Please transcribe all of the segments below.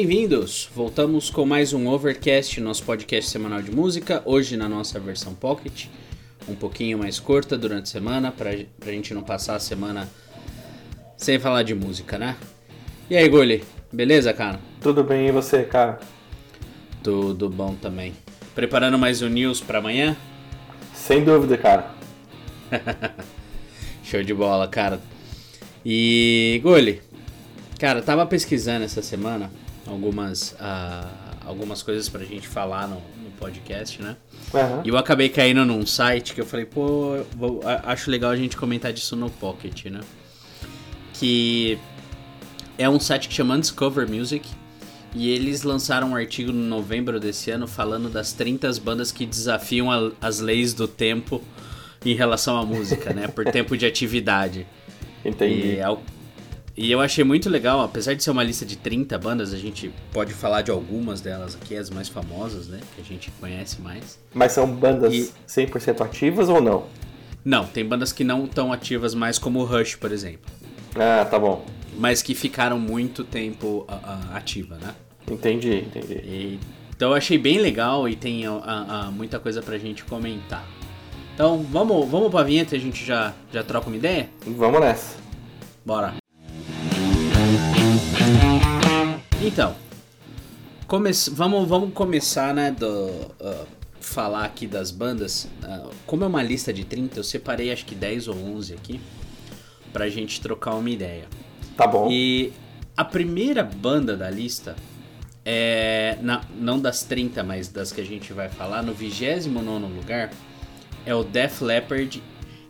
Bem-vindos! Voltamos com mais um Overcast, nosso podcast semanal de música, hoje na nossa versão Pocket, um pouquinho mais curta durante a semana, pra, pra gente não passar a semana sem falar de música, né? E aí, Gulli, beleza, cara? Tudo bem, e você, cara? Tudo bom também. Preparando mais um news pra amanhã? Sem dúvida, cara. Show de bola, cara. E, Gulli, cara, tava pesquisando essa semana algumas, uh, algumas coisas pra gente falar no, no podcast, né? Uhum. E eu acabei caindo num site que eu falei, pô, vou, acho legal a gente comentar disso no Pocket, né? Que é um site que chama Discover Music. E eles lançaram um artigo no novembro desse ano falando das 30 bandas que desafiam a, as leis do tempo em relação à música, né? Por tempo de atividade. Entendi. E, e eu achei muito legal, apesar de ser uma lista de 30 bandas, a gente pode falar de algumas delas aqui, as mais famosas, né? Que a gente conhece mais. Mas são bandas e... 100% ativas ou não? Não, tem bandas que não estão ativas mais, como o Rush, por exemplo. Ah, tá bom. Mas que ficaram muito tempo uh, uh, ativa, né? Entendi, entendi. E, então eu achei bem legal e tem uh, muita coisa pra gente comentar. Então vamos, vamos pra vinheta e a gente já, já troca uma ideia? Vamos nessa. Bora. Então, come vamos, vamos começar, né, do, uh, falar aqui das bandas. Uh, como é uma lista de 30, eu separei acho que 10 ou 11 aqui pra gente trocar uma ideia. Tá bom. E a primeira banda da lista é, na, não das 30, mas das que a gente vai falar, no 29 lugar, é o Def Leppard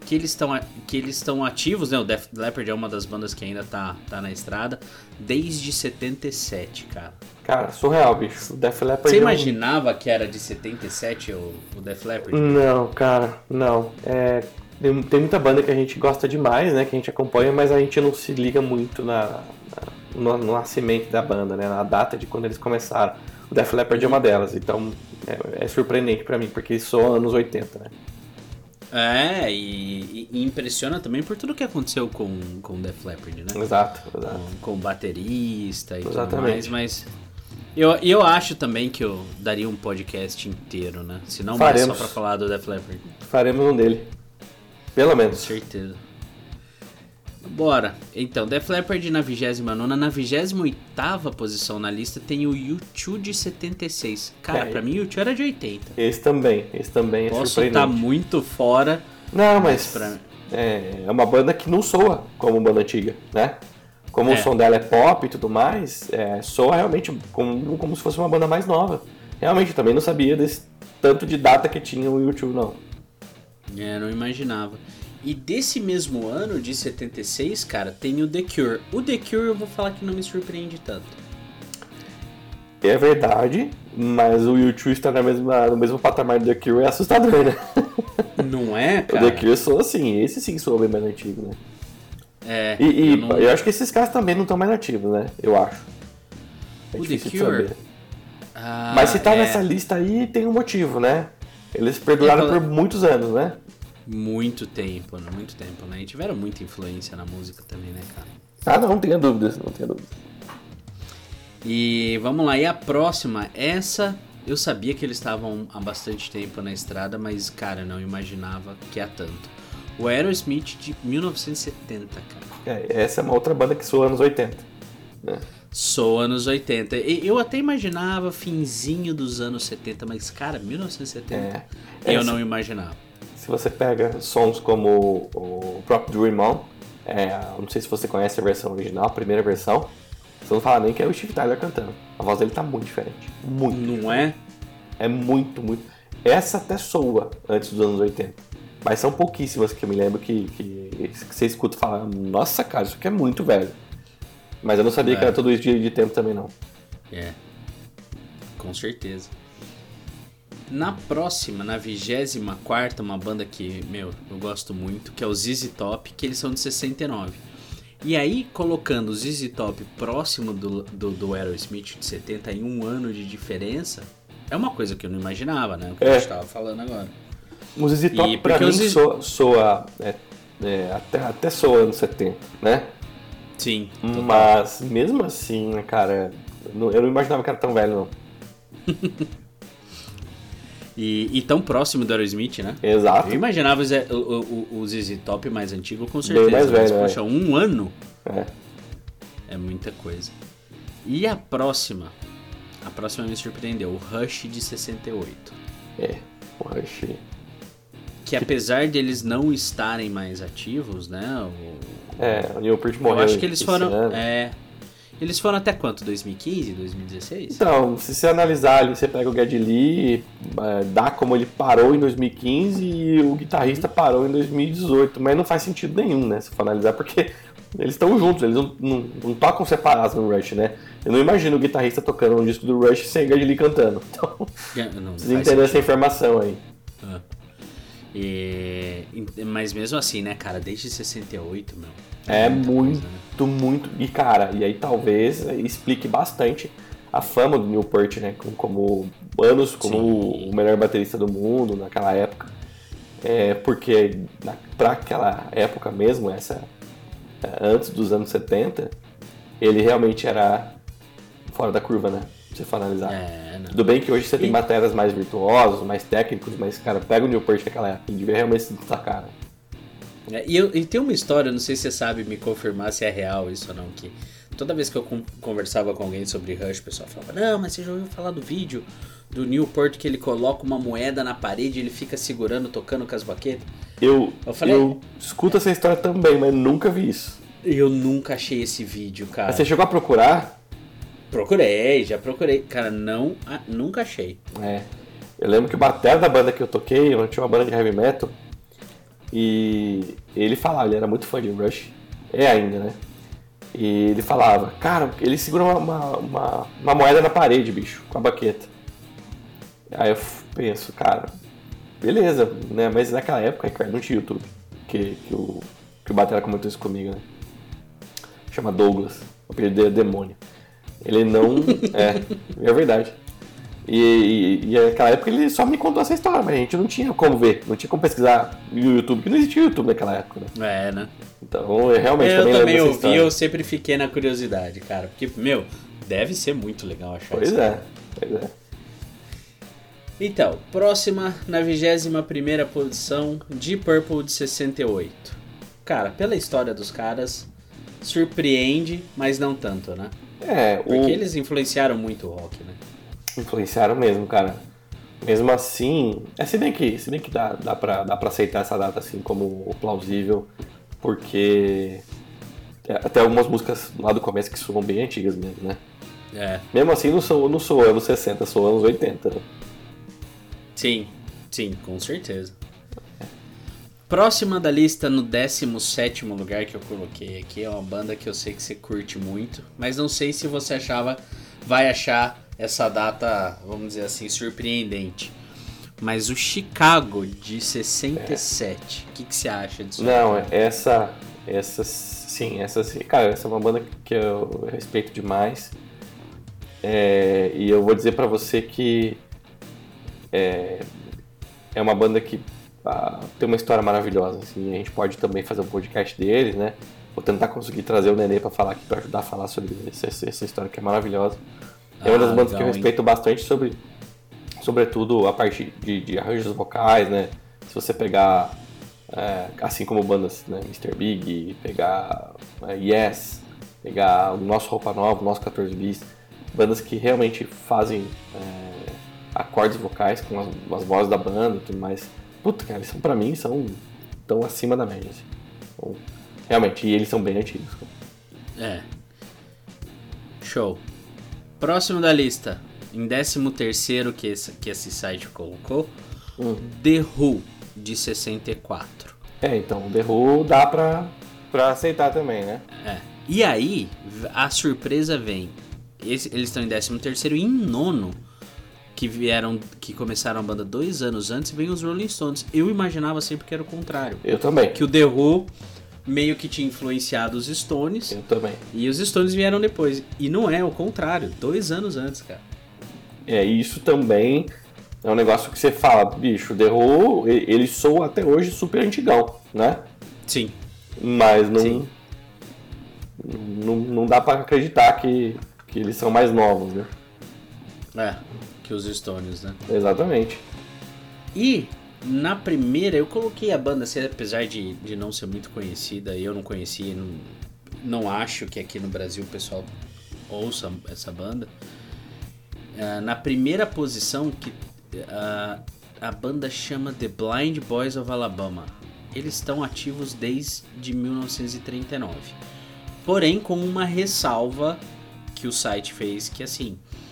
que eles estão que eles estão ativos, né? O Def Leppard é uma das bandas que ainda tá, tá na estrada desde 77, cara. Cara, surreal, bicho. O Def Leppard Você é um... imaginava que era de 77 o, o Def Leppard? Não, cara, não. É, tem, tem, muita banda que a gente gosta demais, né? Que a gente acompanha, mas a gente não se liga muito na, na no, no, nascimento da banda, né? Na data de quando eles começaram. O Def Leppard é uma delas, então é, é surpreendente para mim, porque sou anos 80, né? É, e, e, impressiona também por tudo que aconteceu com, o Def Leppard, né? Exato, exato. Com, com o baterista e Exatamente. tudo mais, mas... Eu, eu acho também que eu daria um podcast inteiro, né? Se não mais só pra falar do Def Leppard. Faremos um dele. Pelo menos. Com certeza. Bora. Então, Def Leppard na 29 na 28 posição na lista tem o U2 de 76. Cara, é. pra mim o U2 era de 80. Esse também, esse também é Posso estar tá muito fora. Não, mas, mas pra... é, é uma banda que não soa como banda antiga, né? Como é. o som dela é pop e tudo mais, é, soa realmente como, como se fosse uma banda mais nova. Realmente, também não sabia desse tanto de data que tinha o YouTube, não. É, não imaginava. E desse mesmo ano, de 76, cara, tem o The Cure. O The Cure eu vou falar que não me surpreende tanto. É verdade, mas o YouTube está na mesma, no mesmo patamar do The Cure é assustador, né? Não é, cara? O The Cure soa assim, esse sim soa bem mais antigo, né? É. E, e eu, não... eu, acho que esses caras também não estão mais ativos, né? Eu acho. É o The Cure? Ah, mas se tá é... nessa lista aí, tem um motivo, né? Eles perduraram então... por muitos anos, né? Muito tempo, né? Muito tempo, né? E tiveram muita influência na música também, né, cara? Ah, não, não tenha dúvidas, não tenha dúvidas. E vamos lá, e a próxima, essa eu sabia que eles estavam há bastante tempo na estrada, mas, cara, não imaginava que há tanto. O Aerosmith de 1970, cara. É, essa é uma outra banda que soa anos 80. Né? Sou anos 80. Eu até imaginava finzinho dos anos 70, mas, cara, 1970 é, eu essa... não imaginava se você pega sons como o próprio Dream On, é, não sei se você conhece a versão original, a primeira versão, você não fala nem que é o Steve Tyler cantando. A voz dele tá muito diferente. Muito. Não é? É muito, muito. Essa até soa antes dos anos 80. Mas são pouquíssimas que eu me lembro que, que, que você escuta falar, nossa cara, isso aqui é muito velho. Mas eu não sabia é. que era todo isso de, de tempo também não. É. Com certeza. Na próxima, na 24, uma banda que, meu, eu gosto muito, que é o ZZ Top, que eles são de 69. E aí, colocando o ZZ Top próximo do, do, do Aerosmith de 70 em um ano de diferença, é uma coisa que eu não imaginava, né? O que é. a gente estava falando agora. O ZZ Top, e, pra mim, ZZ... soa, soa é, é, até, até soa anos 70, né? Sim. Total. Mas, mesmo assim, né, cara, Eu não imaginava que era tão velho, não. e, e, tão próximo do Aerosmith, né? Exato. Eu imaginava o, o, o ZZ Top mais antigo, com certeza. Mais velho, mas, poxa, é. um ano é. é muita coisa. E a próxima? A próxima me surpreendeu, o Rush de 68. É, o Rush. Que apesar deles não estarem mais ativos, né? O... É, o Neil Peart morreu. Eu acho que eles foram. É, eles foram até quanto? 2015, 2016? Então, se você analisar ali, você pega o Geddy Lee, é, dá como ele parou em 2015 e o guitarrista parou em 2018, mas não faz sentido nenhum, né? Se for analisar, porque eles estão juntos, eles não, não, não, tocam separados no Rush, né? Eu não imagino o guitarrista tocando um disco do Rush sem o Geddy Lee cantando. Então, não, precisa entender essa informação aí. Ah. E, mas mesmo assim, né, cara, desde 68, meu. É muito, coisa, né? muito. E cara, e aí talvez explique bastante a fama do Newport, né? Como, como anos como Sim. o melhor baterista do mundo naquela época. É, porque na, pra aquela época mesmo, essa é, antes dos anos 70, ele realmente era fora da curva, né? Se for analisar. É, Tudo bem que hoje você tem matérias mais virtuosos, mais técnicos, mas, cara, pega o Newport naquela época, ele devia realmente se destacar. Né? É, e, eu, e tem uma história, não sei se você sabe me confirmar se é real isso ou não, que toda vez que eu conversava com alguém sobre Rush, o pessoal falava, não, mas você já ouviu falar do vídeo do Newport que ele coloca uma moeda na parede e ele fica segurando, tocando com as baquetas? Eu, eu, falei, eu escuto essa história também, mas nunca vi isso. Eu nunca achei esse vídeo, cara. Mas você chegou a procurar? Procurei, já procurei. Cara, não, nunca achei. É. Eu lembro que o batera da banda que eu toquei, eu tinha uma banda de heavy metal, e ele falava, ele era muito fã de Rush, é ainda, né? E ele falava, cara, ele segura uma, uma, uma, uma moeda na parede, bicho, com a baqueta. Aí eu penso, cara, beleza, né? Mas naquela época, cara, não tinha YouTube. Que, que, o, que o Batera comentou isso comigo, né? Chama Douglas, o apelido dele é Demônio. Ele não. é, é verdade. E, e, e, naquela época ele só me contou essa história, mas a gente não tinha como ver, não tinha como pesquisar no YouTube, que não existia YouTube naquela época, né? É, né? Então, eu realmente eu também, também ouvi, eu sempre fiquei na curiosidade, cara. Porque, meu, deve ser muito legal achar pois isso. Pois é, pois é. Então, próxima, na 21 primeira posição, Deep Purple de 68. Cara, pela história dos caras, surpreende, mas não tanto, né? É, Porque o... eles influenciaram muito o rock, né? Influenciaram mesmo, cara. Mesmo assim, é se bem que, se bem que dá, dá, pra, dá pra aceitar essa data assim como plausível, porque até algumas músicas lá do começo que soam bem antigas mesmo, né? É. Mesmo assim não sou, não sou anos 60, sou anos 80, né? Sim, sim, com certeza. Próxima da lista, no 17 lugar que eu coloquei aqui, é uma banda que eu sei que você curte muito, mas não sei se você achava, vai achar essa data, vamos dizer assim, surpreendente. Mas o Chicago de 67, o é. que, que você acha disso? Não, essa, essa, sim, essa, cara, essa é uma banda que eu respeito demais. É, e eu vou dizer para você que é, é uma banda que ah, tem uma história maravilhosa. Assim, a gente pode também fazer um podcast deles, né? Vou tentar conseguir trazer o Nenê para falar aqui, para ajudar a falar sobre essa, essa história que é maravilhosa. É uma das ah, bandas legal, que eu respeito hein? bastante sobre, sobretudo a parte de, de, arranjos vocais, né? Se você pegar, é, assim como bandas, né? Mr. Big, pegar é, Yes, pegar o nosso Roupa Nova, o nosso 14 Bis, bandas que realmente fazem é, acordes vocais com as, as, vozes da banda e tudo mais. Puta, cara, eles são pra mim, são tão acima da média. Assim. Então, realmente, e eles são bem antigos. É. Show. Próximo da lista, em 13 terceiro que esse, que esse site colocou, uhum. The Who, de 64. É, então, The Who dá pra, pra aceitar também, né? É. E aí, a surpresa vem. Esse, eles estão em 13 terceiro e em nono, que vieram, que começaram a banda dois anos antes, vem os Rolling Stones. Eu imaginava sempre que era o contrário. Eu também. Que o The Who meio que tinha influenciado os Stones. Eu também. E os Stones vieram depois. E não é o contrário, dois anos antes, cara. É, isso também é um negócio que você fala, bicho, The Who, ele soa até hoje super antigão, né? Sim. Mas não. Sim. Não, não dá para acreditar que, que eles são mais novos, né? É, que os Stones, né? Exatamente. E na primeira eu coloquei a banda, assim, apesar de, de não ser muito conhecida, eu não conhecia, não, não acho que aqui no Brasil o pessoal ouça essa banda. Uh, na primeira posição, que uh, a banda chama The Blind Boys of Alabama. Eles estão ativos desde 1939. Porém, com uma ressalva que o site fez, que assim, uh,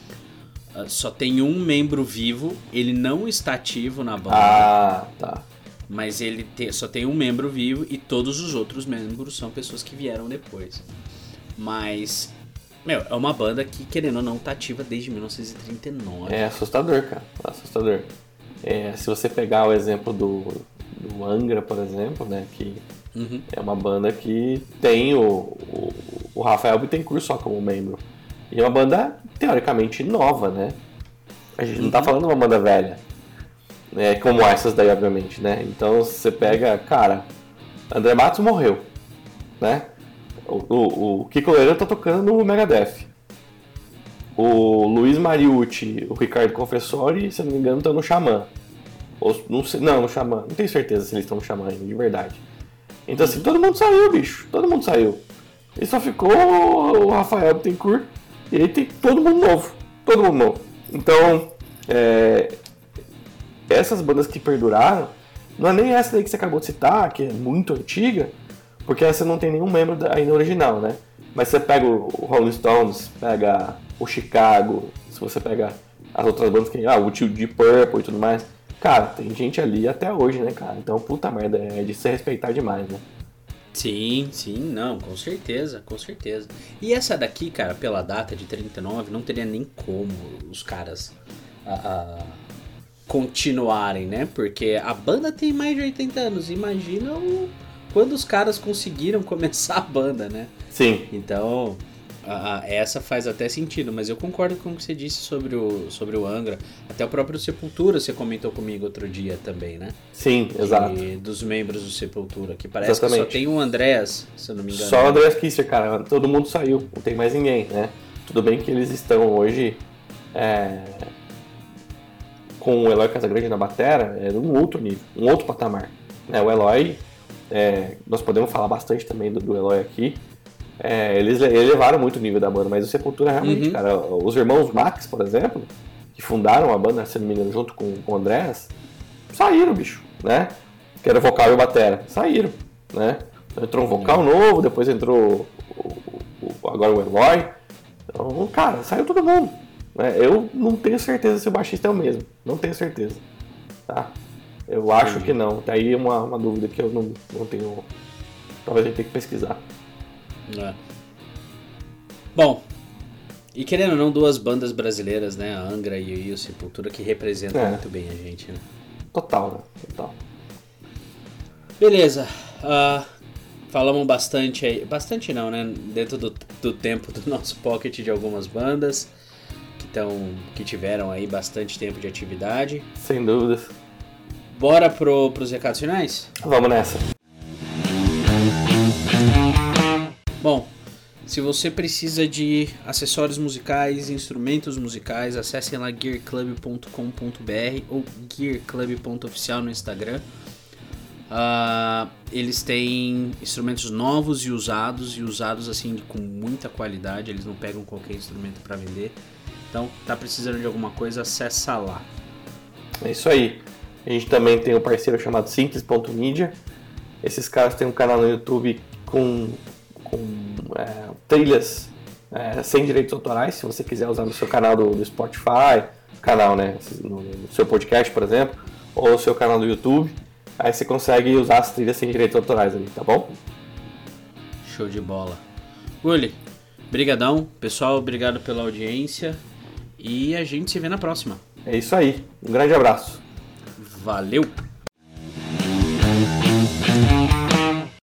só tem um membro vivo, ele não está ativo na banda. Ah, tá. Mas ele te, só tem um membro vivo e todos os outros membros são pessoas que vieram depois. Mas, meu, é uma banda que, querendo ou não, tá ativa desde 1939. É assustador, cara. Assustador. É, se você pegar o exemplo do, do Angra, por exemplo, né, que uhum. é uma banda que tem o, o, o Rafael Bittencourt só como membro. E é uma banda teoricamente nova, né? A gente não tá uhum. falando de uma banda velha. Né? Como essas daí, obviamente, né? Então você pega, cara, André Matos morreu, né? O, o, o Kiko Loureiro tá tocando no Megadeth. O Luiz Mariucci, o Ricardo Confessori, se não me engano, estão no Xamã. Ou, não, sei, não, no Xamã. Não tenho certeza se eles estão no Xamã ainda, de verdade. Então, assim, todo mundo saiu, bicho. Todo mundo saiu. E só ficou o Rafael Bittencourt. E aí tem todo mundo novo. Todo mundo novo. Então, é, essas bandas que perduraram, não é nem essa daí que você acabou de citar, que é muito antiga, porque essa não tem nenhum membro ainda original, né? Mas você pega o Rolling Stones, pega o Chicago, se você pega as outras bandas que ah, o tio de Purple e tudo mais. Cara, tem gente ali até hoje, né, cara? Então, puta merda, é de se respeitar demais, né? Sim, sim, não, com certeza, com certeza. E essa daqui, cara, pela data de 39, não teria nem como os caras a, a continuarem, né? Porque a banda tem mais de 80 anos. Imagina o, quando os caras conseguiram começar a banda, né? Sim. Então, a, a, essa faz até sentido, mas eu concordo com o que você disse sobre o, sobre o Angra. Até o próprio Sepultura você comentou comigo outro dia também, né? Sim, exato. dos membros do Sepultura, que parece Exatamente. que só tem o Andrés, se eu não me engano. Só o Andrés Kisser, cara. Todo mundo saiu, não tem mais ninguém, né? Tudo bem que eles estão hoje é, com o Eloy Casagrande na batera, é um outro nível, um outro patamar. Né? O Eloy, é, nós podemos falar bastante também do, do Eloy aqui, é, eles elevaram muito o nível da banda, mas o Sepultura realmente, uhum. cara, os irmãos Max, por exemplo, que fundaram a banda, se não me engano, junto com, com o Andrés, saíram, bicho, né? Que era vocal e batera, saíram, né? Entrou um vocal uhum. novo, depois entrou o, o, agora o Eloy. Então, cara, saiu todo mundo. Né? Eu não tenho certeza se o baixista é o mesmo. Não tenho certeza. Tá? Eu acho que não. Tá aí uma, uma dúvida que eu não, não tenho. Talvez a gente tenha que pesquisar. É. Bom, e querendo ou não, duas bandas brasileiras, né? A Angra e o Sepultura, que representam é. muito bem a gente, né? Total, né? Total. Beleza. Uh, falamos bastante aí. Bastante não, né? Dentro do, do tempo do nosso pocket de algumas bandas que, tão, que tiveram aí bastante tempo de atividade. Sem dúvidas. Bora pro, pros recados finais? Vamos nessa. Bom, se você precisa de acessórios musicais, instrumentos musicais, acessem lá gearclub.com.br ou gearclub.oficial no Instagram. Uh, eles têm instrumentos novos e usados, e usados assim com muita qualidade, eles não pegam qualquer instrumento para vender. Então, tá precisando de alguma coisa, acessa lá. É isso aí. A gente também tem um parceiro chamado Simples.media. Esses caras têm um canal no YouTube com, com é, trilhas é, sem direitos autorais, se você quiser usar no seu canal do, do Spotify, canal, né, no, no, seu podcast, por exemplo, ou no seu canal do YouTube, aí você consegue usar as trilhas sem direitos autorais ali, tá bom? Show de bola. Uli, brigadão, pessoal, obrigado pela audiência e a gente se vê na próxima. É isso aí, um grande abraço. Valeu!